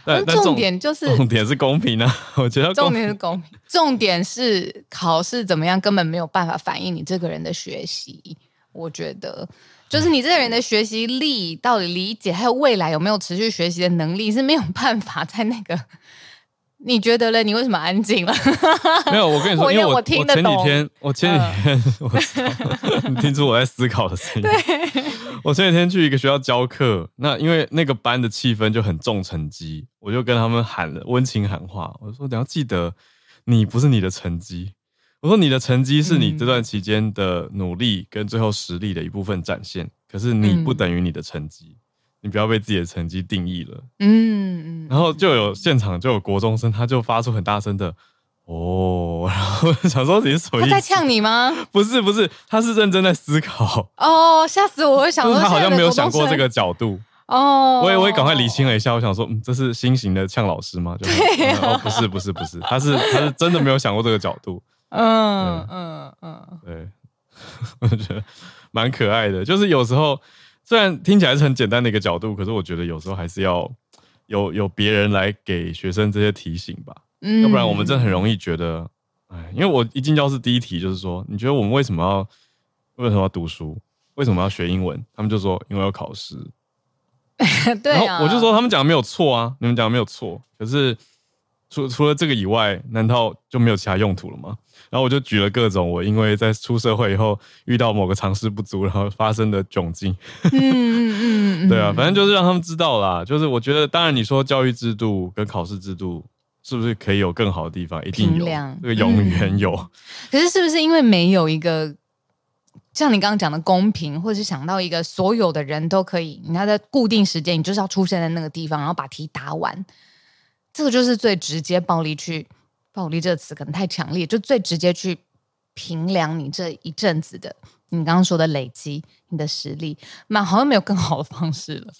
但重点就是重点是公平啊！[LAUGHS] 我觉得重点是公平，重点是考试怎么样根本没有办法反映你这个人的学习。我觉得就是你这个人的学习力到底理解，还有未来有没有持续学习的能力是没有办法在那个你觉得嘞？你为什么安静了？[LAUGHS] 没有，我跟你说，因为我我听得懂。我前几天，[LAUGHS] 我前几天，你听出我在思考的声音。对，[LAUGHS] 我前几天去一个学校教课，那因为那个班的气氛就很重成绩，我就跟他们喊了温情喊话，我说你要记得，你不是你的成绩，我说你的成绩是你这段期间的努力跟最后实力的一部分展现，嗯、可是你不等于你的成绩。你不要被自己的成绩定义了。嗯嗯，然后就有现场就有国中生，他就发出很大声的哦，然后想说你是什么意思？他在呛你吗？[LAUGHS] 不是不是，他是认真在思考。哦，吓死我！我想说他好像没有想过这个角度。哦，我也我也赶快理清了一下，我想说，嗯，这是新型的呛老师吗？就对、啊嗯。哦，不是不是不是，他是他是真的没有想过这个角度。[LAUGHS] 嗯嗯嗯，对，[LAUGHS] 我觉得蛮可爱的，就是有时候。虽然听起来是很简单的一个角度，可是我觉得有时候还是要有有别人来给学生这些提醒吧，嗯，要不然我们真的很容易觉得，哎，因为我一进教室第一题就是说，你觉得我们为什么要为什么要读书，为什么要学英文？他们就说因为要考试，[LAUGHS] 对啊，然后我就说他们讲的没有错啊，你们讲的没有错，可是除除了这个以外，难道就没有其他用途了吗？然后我就举了各种我因为在出社会以后遇到某个常识不足，然后发生的窘境。嗯嗯嗯，对啊，反正就是让他们知道啦。就是我觉得，当然你说教育制度跟考试制度是不是可以有更好的地方？一定有，这个永远有。可是是不是因为没有一个像你刚刚讲的公平，或者是想到一个所有的人都可以，你要在固定时间，你就是要出现在那个地方，然后把题答完，这个就是最直接暴力去。暴力这个词可能太强烈，就最直接去评量你这一阵子的，你刚刚说的累积你的实力，蛮好像没有更好的方式了。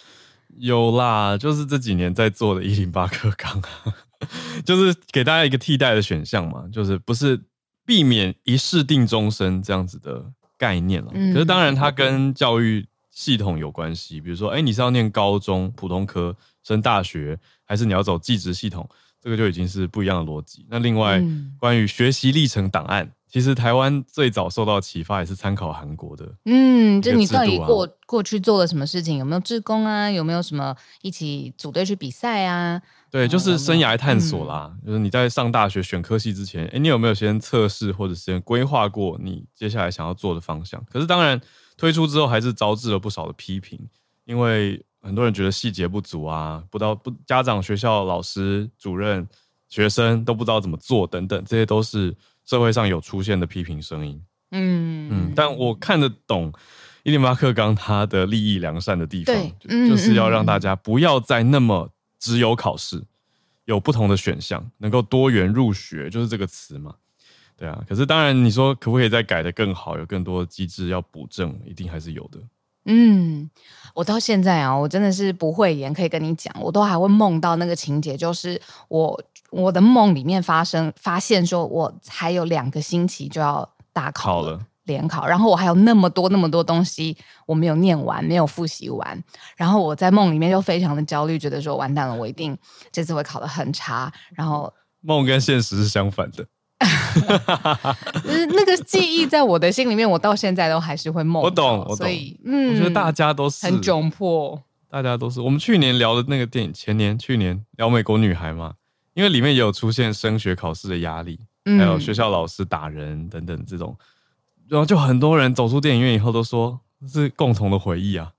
有啦，就是这几年在做的一零八课纲，[LAUGHS] 就是给大家一个替代的选项嘛，就是不是避免一试定终身这样子的概念了。嗯、可是当然，它跟教育系统有关系，比如说，哎，你是要念高中普通科升大学，还是你要走技职系统？这个就已经是不一样的逻辑。那另外，嗯、关于学习历程档案，其实台湾最早受到启发也是参考韩国的。嗯，就你到底过过去做了什么事情？有没有志工啊？有没有什么一起组队去比赛啊？对，就是生涯探索啦。嗯、就是你在上大学选科系之前，哎，你有没有先测试或者先规划过你接下来想要做的方向？可是当然，推出之后还是招致了不少的批评，因为。很多人觉得细节不足啊，不知道不家长、学校、老师、主任、学生都不知道怎么做等等，这些都是社会上有出现的批评声音。嗯嗯，但我看得懂一零八课纲它的利益良善的地方，对就，就是要让大家不要再那么只有考试，有不同的选项，能够多元入学，就是这个词嘛。对啊，可是当然你说可不可以再改的更好，有更多的机制要补正，一定还是有的。嗯，我到现在啊，我真的是不会演，可以跟你讲，我都还会梦到那个情节，就是我我的梦里面发生，发现说我还有两个星期就要大考了，联考，然后我还有那么多那么多东西我没有念完，没有复习完，然后我在梦里面就非常的焦虑，觉得说完蛋了，我一定这次会考得很差，然后梦跟现实是相反的。[LAUGHS] 那个记忆在我的心里面，我到现在都还是会梦。我懂，我懂。所以，嗯，我觉得大家都是很窘迫。大家都是。我们去年聊的那个电影，前年、去年聊美国女孩嘛，因为里面也有出现升学考试的压力，还有学校老师打人等等这种，然后就很多人走出电影院以后都说是共同的回忆啊，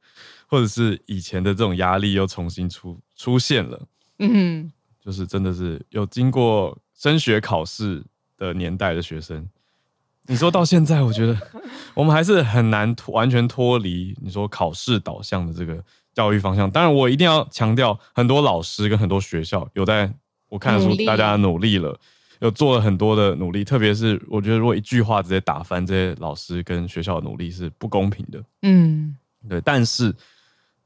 或者是以前的这种压力又重新出出现了。嗯，就是真的是有经过升学考试的年代的学生，你说到现在，我觉得我们还是很难完全脱离你说考试导向的这个教育方向。当然，我一定要强调，很多老师跟很多学校有在我看得出大家努力了，有做了很多的努力。特别是我觉得，如果一句话直接打翻这些老师跟学校的努力是不公平的。嗯，对。但是，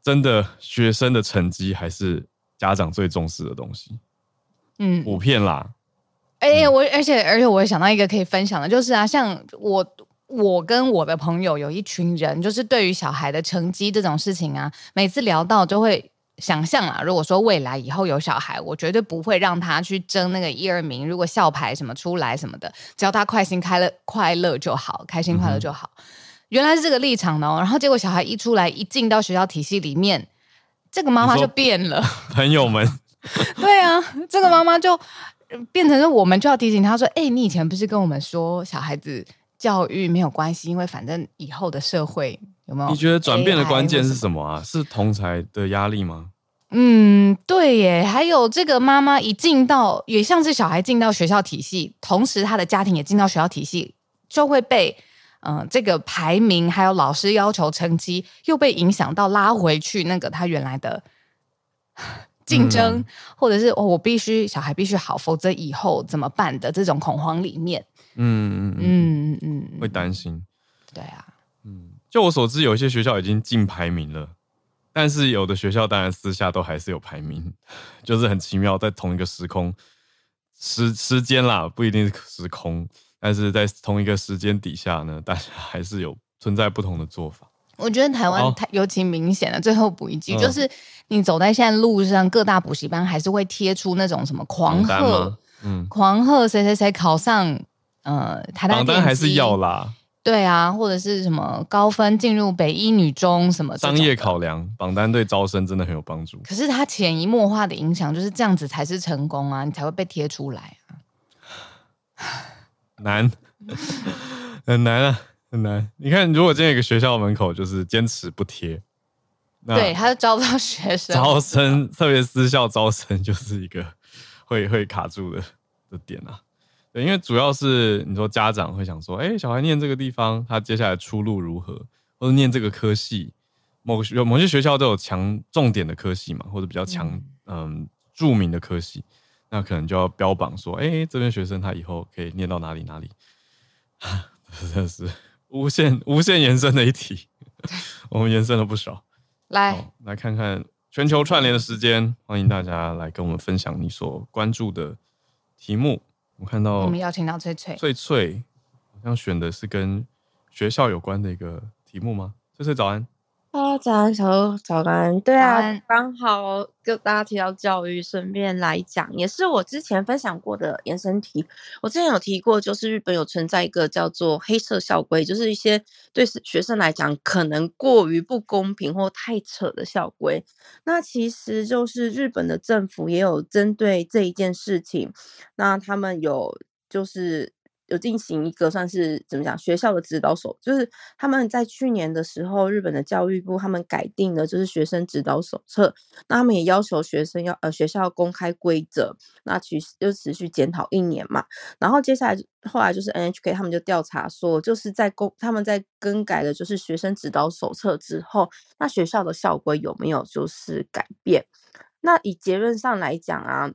真的学生的成绩还是家长最重视的东西。嗯，普遍啦。哎、欸，我而且而且我也想到一个可以分享的，就是啊，像我我跟我的朋友有一群人，就是对于小孩的成绩这种事情啊，每次聊到就会想象啊，如果说未来以后有小孩，我绝对不会让他去争那个一二名，如果校牌什么出来什么的，只要他快心开了快乐就好，开心快乐就好。嗯、原来是这个立场呢，然后结果小孩一出来一进到学校体系里面，这个妈妈就变了，[LAUGHS] 朋友们，对啊，这个妈妈就。变成是我们就要提醒他说：“哎、欸，你以前不是跟我们说小孩子教育没有关系，因为反正以后的社会有没有？”你觉得转变的关键是什么啊？是同才的压力吗？嗯，对耶。还有这个妈妈一进到，也像是小孩进到学校体系，同时他的家庭也进到学校体系，就会被嗯、呃、这个排名还有老师要求成绩又被影响到，拉回去那个他原来的。竞争，嗯、或者是哦，我必须小孩必须好，否则以后怎么办的这种恐慌里面，嗯嗯嗯嗯，会担心。对啊，嗯，就我所知，有一些学校已经进排名了，但是有的学校当然私下都还是有排名，[LAUGHS] 就是很奇妙，在同一个时空时时间啦，不一定是时空，但是在同一个时间底下呢，大家还是有存在不同的做法。我觉得台湾太尤其明显了。最后补一句，就是你走在现在路上，各大补习班还是会贴出那种什么狂贺，嗯，狂贺谁谁谁考上，呃，台大榜单还是要啦。对啊，或者是什么高分进入北一女中什么商业考量，榜单对招生真的很有帮助。可是它潜移默化的影响就是这样子才是成功啊，你才会被贴出来啊，难，[LAUGHS] 很难啊。很难，你看，如果今天有个学校门口就是坚持不贴，对，他就招不到学生。招生，特别私校招生就是一个会会卡住的的点啊。对，因为主要是你说家长会想说，哎、欸，小孩念这个地方，他接下来出路如何？或者念这个科系，某个学某些学校都有强重点的科系嘛，或者比较强嗯，嗯著名的科系，那可能就要标榜说，哎、欸，这边学生他以后可以念到哪里哪里，[LAUGHS] 真的是。无限 [LAUGHS] 无限延伸的一题，我们延伸了不少。来来看看全球串联的时间，欢迎大家来跟我们分享你所关注的题目。我看到我们邀请到翠翠，翠翠好像选的是跟学校有关的一个题目吗？翠翠早安。哈喽，早安，小鹿，早安。对啊，刚好就大家提到教育，顺便来讲，也是我之前分享过的延伸题。我之前有提过，就是日本有存在一个叫做黑色校规，就是一些对学生来讲可能过于不公平或太扯的校规。那其实就是日本的政府也有针对这一件事情，那他们有就是。有进行一个算是怎么讲学校的指导手，就是他们在去年的时候，日本的教育部他们改定了就是学生指导手册，那他们也要求学生要呃学校公开规则，那持就持续检讨一年嘛，然后接下来后来就是 NHK 他们就调查说，就是在公他们在更改了就是学生指导手册之后，那学校的校规有没有就是改变？那以结论上来讲啊，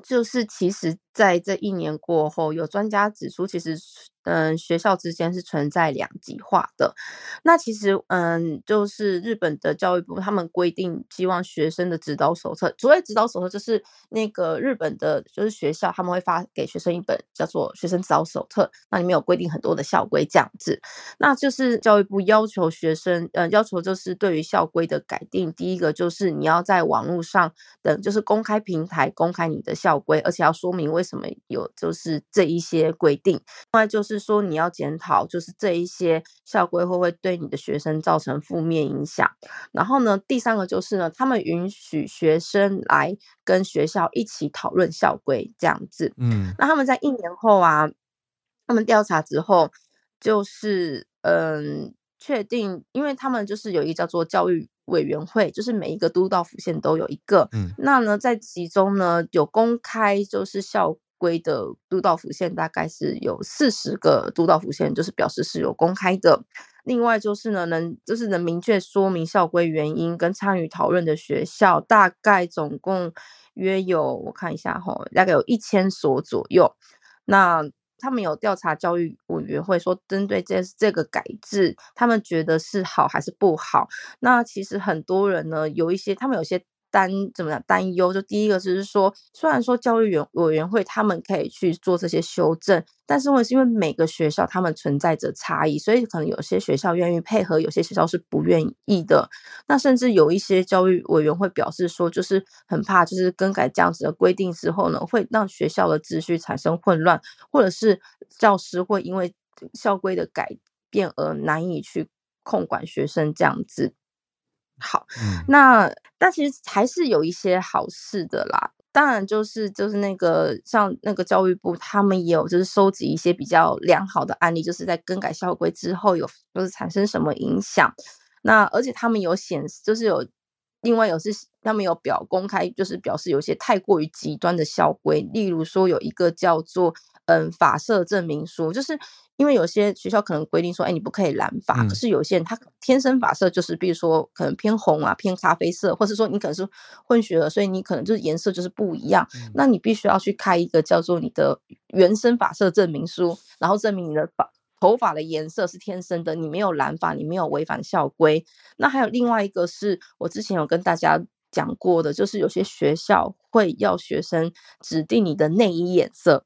就是其实。在这一年过后，有专家指出，其实，嗯，学校之间是存在两极化的。那其实，嗯，就是日本的教育部他们规定，希望学生的指导手册，所谓指导手册就是那个日本的，就是学校他们会发给学生一本叫做学生指导手册，那里面有规定很多的校规这样子。那就是教育部要求学生，嗯，要求就是对于校规的改定，第一个就是你要在网络上等，就是公开平台公开你的校规，而且要说明。为什么有就是这一些规定？另外就是说你要检讨，就是这一些校规会不会对你的学生造成负面影响？然后呢，第三个就是呢，他们允许学生来跟学校一起讨论校规这样子。嗯，那他们在一年后啊，他们调查之后，就是嗯，确定，因为他们就是有一个叫做教育。委员会就是每一个都道府县都有一个，嗯，那呢，在其中呢有公开就是校规的都道府县大概是有四十个都道府县，就是表示是有公开的。另外就是呢，能就是能明确说明校规原因跟参与讨论的学校，大概总共约有我看一下哈，大概有一千所左右。那他们有调查教育委员会说，针对这这个改制，他们觉得是好还是不好？那其实很多人呢，有一些他们有些。担怎么样担忧？就第一个就是说，虽然说教育委委员会他们可以去做这些修正，但是问题是因为每个学校他们存在着差异，所以可能有些学校愿意配合，有些学校是不愿意的。那甚至有一些教育委员会表示说，就是很怕，就是更改这样子的规定之后呢，会让学校的秩序产生混乱，或者是教师会因为校规的改变而难以去控管学生这样子。好，嗯、那但其实还是有一些好事的啦。当然就是就是那个像那个教育部，他们也有就是收集一些比较良好的案例，就是在更改校规之后有就是产生什么影响。那而且他们有显示，就是有另外有是他们有表公开，就是表示有些太过于极端的校规，例如说有一个叫做嗯法社证明书，就是。因为有些学校可能规定说，哎，你不可以染发，可是有些人他天生发色就是，比如说可能偏红啊，偏咖啡色，或者说你可能是混血儿，所以你可能就是颜色就是不一样，那你必须要去开一个叫做你的原生发色证明书，然后证明你的发头发的颜色是天生的，你没有染发，你没有违反校规。那还有另外一个是我之前有跟大家讲过的，就是有些学校会要学生指定你的内衣颜色。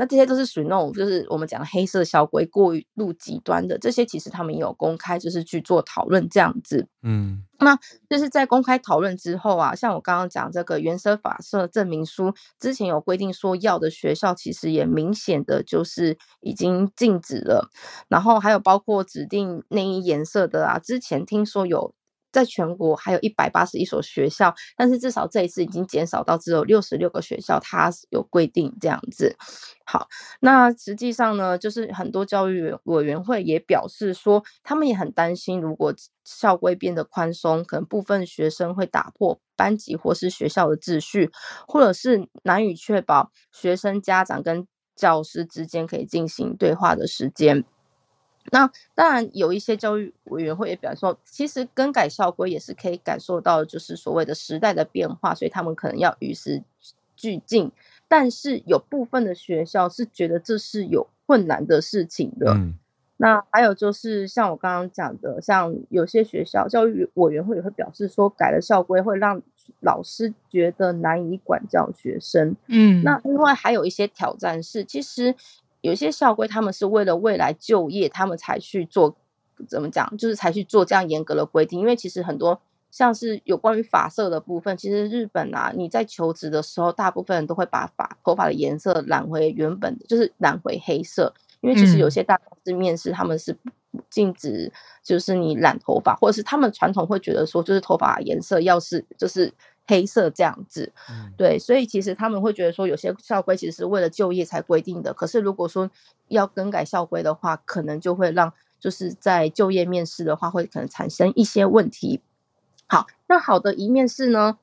那这些都是属于那种，就是我们讲的黑色小鬼过于路极端的，这些其实他们也有公开，就是去做讨论这样子。嗯，那就是在公开讨论之后啊，像我刚刚讲这个原生发色证明书，之前有规定说要的学校，其实也明显的就是已经禁止了。然后还有包括指定内衣颜色的啊，之前听说有。在全国还有一百八十一所学校，但是至少这一次已经减少到只有六十六个学校，它有规定这样子。好，那实际上呢，就是很多教育委员会也表示说，他们也很担心，如果校规变得宽松，可能部分学生会打破班级或是学校的秩序，或者是难以确保学生、家长跟教师之间可以进行对话的时间。那当然，有一些教育委员会也表示说，其实更改校规也是可以感受到，就是所谓的时代的变化，所以他们可能要与时俱进。但是有部分的学校是觉得这是有困难的事情的。嗯、那还有就是像我刚刚讲的，像有些学校教育委员会也会表示说，改了校规会让老师觉得难以管教学生。嗯，那另外还有一些挑战是，其实。有些校规，他们是为了未来就业，他们才去做，怎么讲，就是才去做这样严格的规定。因为其实很多像是有关于发色的部分，其实日本啊，你在求职的时候，大部分人都会把发头发的颜色染回原本的，就是染回黑色。因为其实有些大公司面试，他们是禁止，就是你染头发，或者是他们传统会觉得说，就是头发颜色要是就是。黑色这样子，对，所以其实他们会觉得说，有些校规其实是为了就业才规定的。可是如果说要更改校规的话，可能就会让就是在就业面试的话，会可能产生一些问题。好，那好的一面是呢，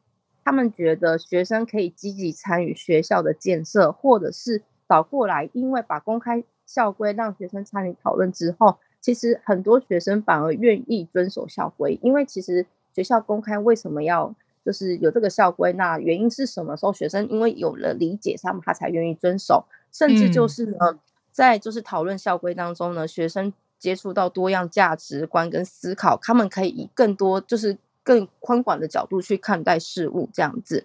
他们觉得学生可以积极参与学校的建设，或者是倒过来，因为把公开校规让学生参与讨论之后，其实很多学生反而愿意遵守校规，因为其实学校公开为什么要？就是有这个校规，那原因是什么时候学生因为有了理解，他们他才愿意遵守，甚至就是呢，嗯、在就是讨论校规当中呢，学生接触到多样价值观跟思考，他们可以以更多就是更宽广的角度去看待事物，这样子。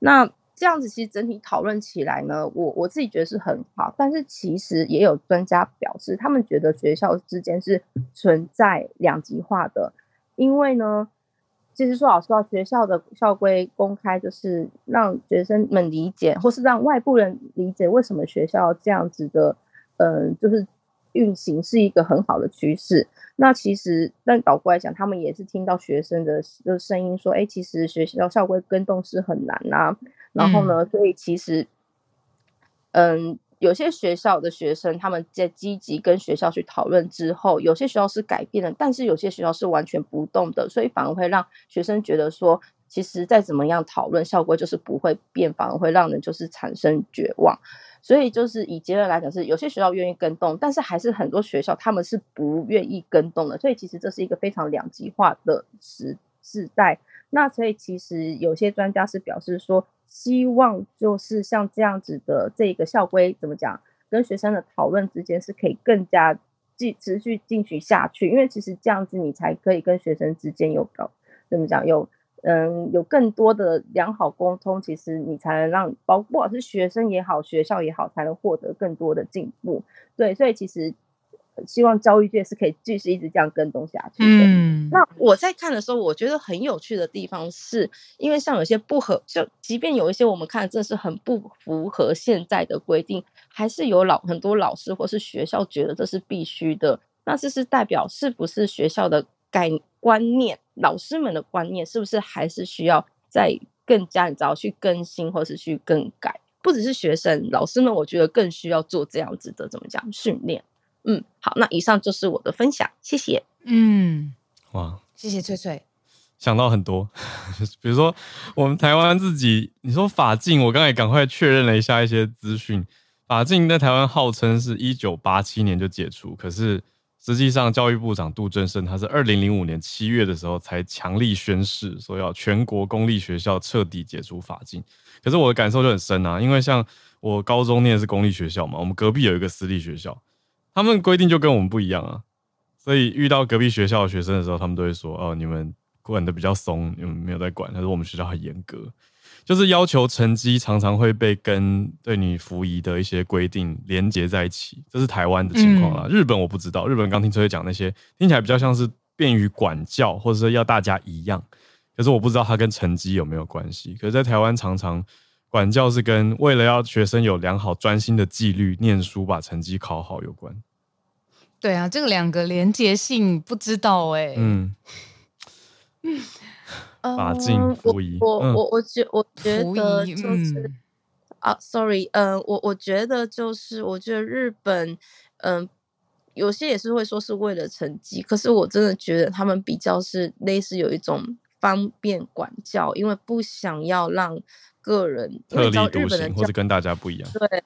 那这样子其实整体讨论起来呢，我我自己觉得是很好，但是其实也有专家表示，他们觉得学校之间是存在两极化的，因为呢。其实说老实话，学校的校规公开，就是让学生们理解，或是让外部人理解为什么学校这样子的，嗯、呃，就是运行是一个很好的趋势。那其实，但倒过来讲，他们也是听到学生的的声音说，哎，其实学校校规跟动是很难啊。然后呢，所以其实，嗯。有些学校的学生，他们在积极跟学校去讨论之后，有些学校是改变了，但是有些学校是完全不动的，所以反而会让学生觉得说，其实再怎么样讨论，效果就是不会变，反而会让人就是产生绝望。所以就是以结论来讲，是有些学校愿意跟动，但是还是很多学校他们是不愿意跟动的。所以其实这是一个非常两极化的时时代。那所以其实有些专家是表示说。希望就是像这样子的这个校规怎么讲，跟学生的讨论之间是可以更加继持续进行下去，因为其实这样子你才可以跟学生之间有搞怎么讲有嗯有更多的良好沟通，其实你才能让包不管是学生也好，学校也好，才能获得更多的进步。对，所以其实。希望教育界是可以继续一直这样跟动下去的。嗯，那我在看的时候，我觉得很有趣的地方是，因为像有些不合，就即便有一些我们看这是很不符合现在的规定，还是有老很多老师或是学校觉得这是必须的。那这是代表是不是学校的概观念，老师们的观念是不是还是需要再更加你知道去更新或是去更改。不只是学生，老师们我觉得更需要做这样子的怎么讲训练。嗯，好，那以上就是我的分享，谢谢。嗯，哇，谢谢翠翠。想到很多，[LAUGHS] 比如说我们台湾自己，你说法禁，我刚才赶快确认了一下一些资讯。法禁在台湾号称是一九八七年就解除，可是实际上教育部长杜正胜他是二零零五年七月的时候才强力宣誓，说要全国公立学校彻底解除法禁。可是我的感受就很深啊，因为像我高中念的是公立学校嘛，我们隔壁有一个私立学校，他们规定就跟我们不一样啊，所以遇到隔壁学校的学生的时候，他们都会说：“哦，你们。”管的比较松，你们没有在管。他说我们学校很严格，就是要求成绩常常会被跟对你服役的一些规定连结在一起。这是台湾的情况啊。嗯、日本我不知道，日本刚听崔崔讲那些，听起来比较像是便于管教，或者说要大家一样。可是我不知道它跟成绩有没有关系。可是，在台湾常常管教是跟为了要学生有良好专心的纪律，念书把成绩考好有关。对啊，这个两个连结性不知道哎、欸。嗯。嗯，法禁服仪，我我我我觉我觉得就是啊，sorry，嗯，我我觉得就是我觉得日本，嗯，有些也是会说是为了成绩，可是我真的觉得他们比较是类似有一种方便管教，因为不想要让个人特立独行或者跟大家不一样，对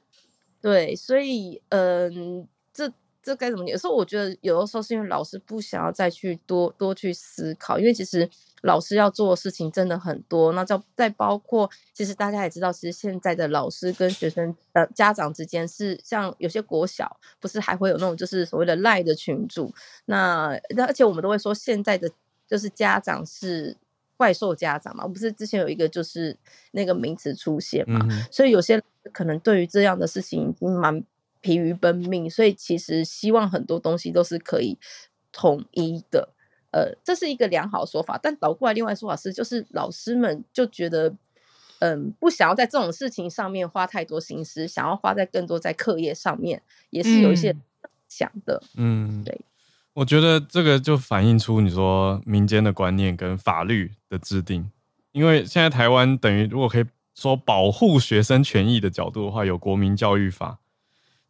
对，所以嗯，这。这该怎么讲？有时候我觉得，有的时候是因为老师不想要再去多多去思考，因为其实老师要做的事情真的很多。那再再包括，其实大家也知道，其实现在的老师跟学生呃家长之间是像有些国小，不是还会有那种就是所谓的赖的群组。那那而且我们都会说，现在的就是家长是怪兽家长嘛，不是之前有一个就是那个名词出现嘛？嗯、所以有些可能对于这样的事情已经蛮。疲于奔命，所以其实希望很多东西都是可以统一的，呃，这是一个良好说法。但倒过来，另外说法是，就是老师们就觉得，嗯，不想要在这种事情上面花太多心思，想要花在更多在课业上面，也是有一些想的。嗯，对，我觉得这个就反映出你说民间的观念跟法律的制定，因为现在台湾等于如果可以说保护学生权益的角度的话，有国民教育法。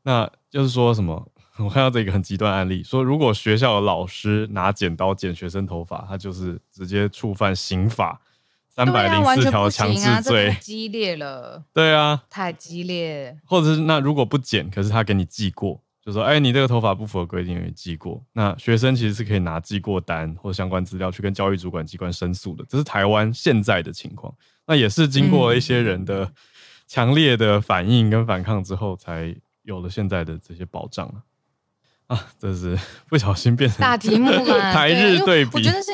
那就是说什么？[LAUGHS] 我看到这个很极端案例，说如果学校的老师拿剪刀剪学生头发，他就是直接触犯刑法三百零四条强制罪，太激烈了。对啊，太激烈。或者是那如果不剪，可是他给你记过，就说哎，你这个头发不符合规定，给你记过。那学生其实是可以拿记过单或相关资料去跟教育主管机关申诉的。这是台湾现在的情况。那也是经过一些人的强烈的反应跟反抗之后才。有了现在的这些保障啊，啊，这是不小心变成大题目嘛？[LAUGHS] 台日对比，我觉得是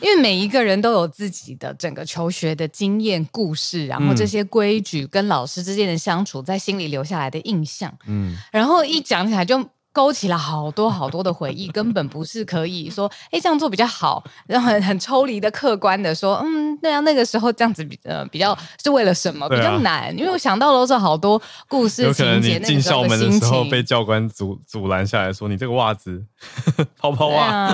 因为每一个人都有自己的整个求学的经验故事，然后这些规矩跟老师之间的相处，在心里留下来的印象，嗯，然后一讲起来就。勾起了好多好多的回忆，根本不是可以说，哎，这样做比较好，然后很很抽离的客观的说，嗯，对啊，那个时候这样子比呃比较是为了什么？比较难，因为我想到了是好多故事情节，那个时候的心情。进校门的时候被教官阻阻拦下来说，你这个袜子泡泡袜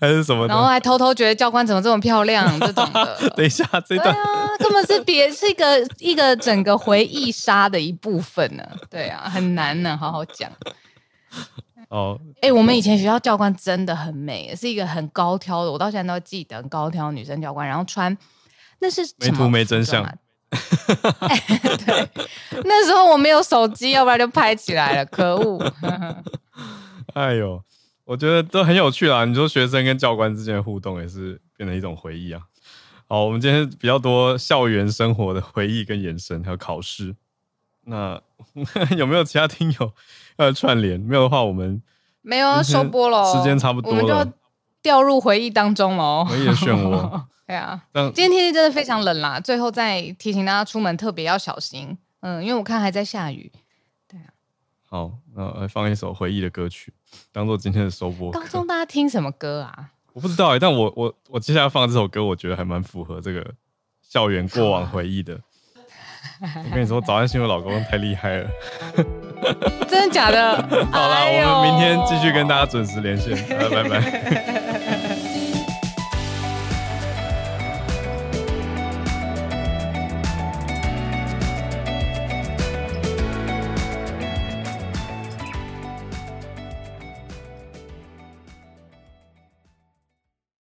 还是什么？然后还偷偷觉得教官怎么这么漂亮这种的。[LAUGHS] 等一下，这段啊，根本是别是一个一个整个回忆杀的一部分呢。对啊，很难呢，好好讲。[LAUGHS] 哦，哎、欸，我们以前学校教官真的很美，是一个很高挑的，我到现在都记得很高挑女生教官，然后穿那是没图没真相、欸。对，那时候我没有手机，要不然就拍起来了，可恶。[LAUGHS] 哎呦，我觉得都很有趣啦。你说学生跟教官之间的互动也是变成一种回忆啊。好，我们今天比较多校园生活的回忆跟延伸，还有考试。那 [LAUGHS] 有没有其他听友？呃，串联没有的话，我们没有要收播了，时间差不多了，我们就要掉入回忆当中了。回忆的漩涡。[LAUGHS] 对啊，今天天气真的非常冷啦，最后再提醒大家出门特别要小心。嗯，因为我看还在下雨。对啊。好，那来放一首回忆的歌曲，当做今天的收播。当中大家听什么歌啊？[LAUGHS] 我不知道哎、欸，但我我我接下来放这首歌，我觉得还蛮符合这个校园过往回忆的。我跟你说，早安新闻老公太厉害了，[LAUGHS] 真的假的？[LAUGHS] 好了啦，哎、我们明天继续跟大家准时连线，拜拜。[LAUGHS]